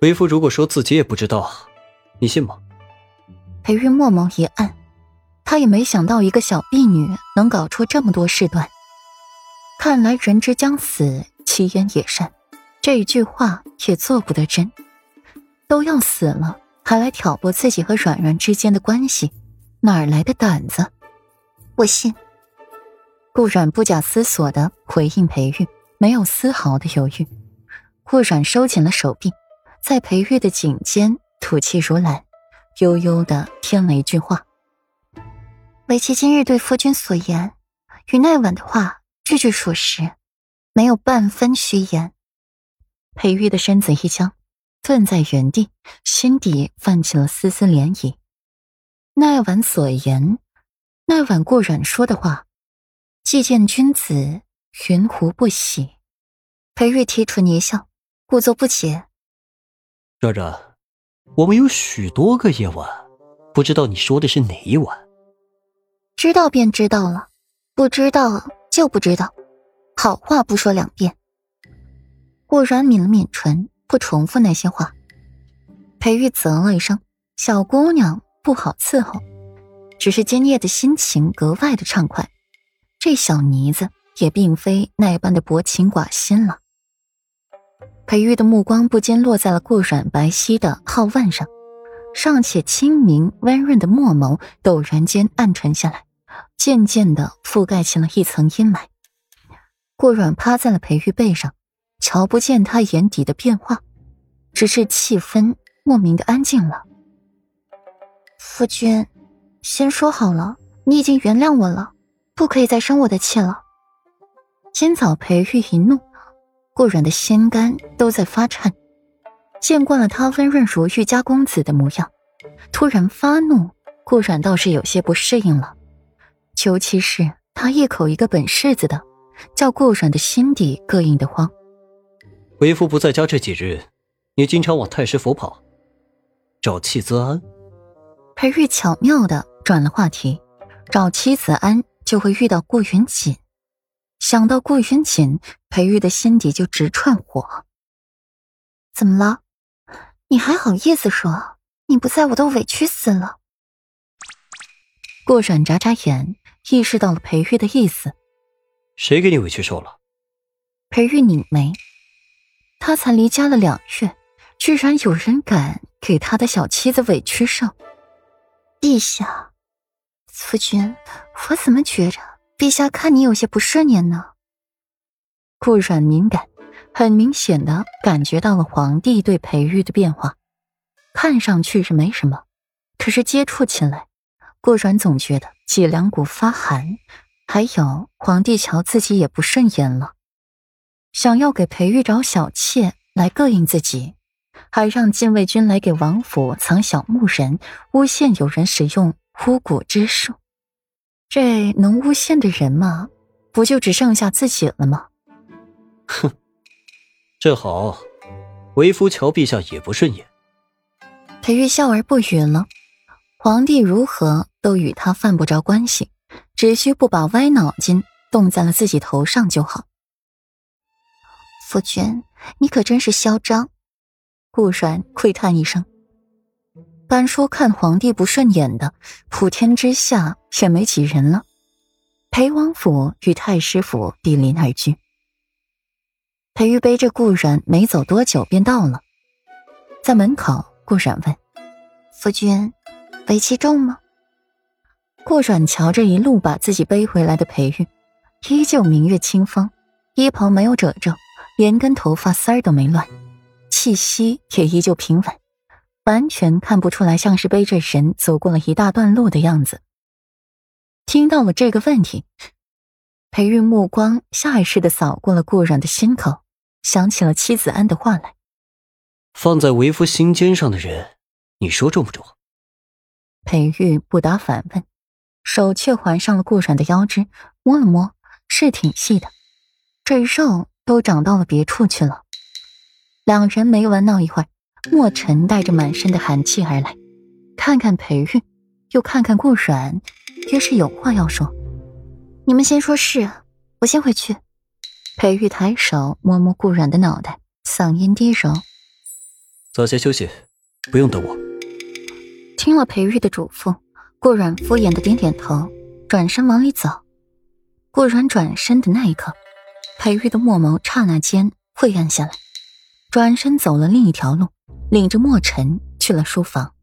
为夫如果说自己也不知道，你信吗？裴玉墨眸一暗，他也没想到一个小婢女能搞出这么多事端。看来人之将死，其言也善，这一句话也做不得真。都要死了，还来挑拨自己和软软之间的关系，哪来的胆子？我信。顾软不假思索的回应裴玉，没有丝毫的犹豫。顾软收紧了手臂，在裴玉的颈间吐气如兰，悠悠的添了一句话：“为妻今日对夫君所言，与那晚的话句句属实，没有半分虚言。”裴玉的身子一僵。顿在原地，心底泛起了丝丝涟漪。那晚所言，那晚顾软说的话，既见君子，云胡不喜？裴玉提唇一笑，故作不解。软软，我们有许多个夜晚，不知道你说的是哪一晚？知道便知道了，不知道就不知道。好话不说两遍。顾软抿了抿唇。不重复那些话，裴玉啧了一声：“小姑娘不好伺候，只是今夜的心情格外的畅快。这小妮子也并非那般的薄情寡心了。”裴玉的目光不禁落在了顾软白皙的皓腕上，尚且清明温润的墨眸陡然间暗沉下来，渐渐的覆盖起了一层阴霾。顾软趴在了裴玉背上。瞧不见他眼底的变化，只是气氛莫名的安静了。夫君，先说好了，你已经原谅我了，不可以再生我的气了。今早裴玉一怒，顾软的心肝都在发颤。见惯了他温润如玉家公子的模样，突然发怒，顾软倒是有些不适应了。尤其是他一口一个本世子的，叫顾软的心底膈应的慌。为夫不在家这几日，你经常往太师府跑，找戚子安。裴玉巧妙的转了话题，找妻子安就会遇到顾云锦。想到顾云锦，裴玉的心底就直窜火。怎么了？你还好意思说？你不在我都委屈死了。顾软眨眨眼，意识到了裴玉的意思。谁给你委屈受了？裴玉拧眉。他才离家了两月，居然有人敢给他的小妻子委屈受。陛下，夫君，我怎么觉着陛下看你有些不顺眼呢？顾软敏感，很明显的感觉到了皇帝对裴玉的变化。看上去是没什么，可是接触起来，顾软总觉得脊梁骨发寒。还有，皇帝瞧自己也不顺眼了。想要给裴玉找小妾来膈应自己，还让禁卫军来给王府藏小木人，诬陷有人使用巫蛊之术。这能诬陷的人吗？不就只剩下自己了吗？哼，这好，为夫瞧陛下也不顺眼。裴玉笑而不语了。皇帝如何都与他犯不着关系，只需不把歪脑筋动在了自己头上就好。夫君，你可真是嚣张！顾然喟叹一声。敢说看皇帝不顺眼的，普天之下也没几人了。裴王府与太师府毗邻而居。裴玉背着顾然，没走多久便到了。在门口，顾然问：“夫君，为妻重吗？”顾然瞧着一路把自己背回来的裴玉，依旧明月清风，衣袍没有褶皱。连根头发丝儿都没乱，气息也依旧平稳，完全看不出来像是背着人走过了一大段路的样子。听到了这个问题，裴玉目光下意识的扫过了顾软的心口，想起了妻子安的话来：“放在为夫心尖上的人，你说重不重？”裴玉不答反问，手却环上了顾软的腰肢，摸了摸，是挺细的，这肉。都长到了别处去了。两人没玩闹一会儿，墨尘带着满身的寒气而来，看看裴玉，又看看顾软，约是有话要说。你们先说事，我先回去。裴玉抬手摸摸顾软的脑袋，嗓音低柔：“早些休息，不用等我。听了裴玉的嘱咐，顾阮敷衍的点点头，转身往里走。顾阮转身的那一刻，裴玉的墨眸刹那间晦暗下来，转身走了另一条路，领着墨尘去了书房。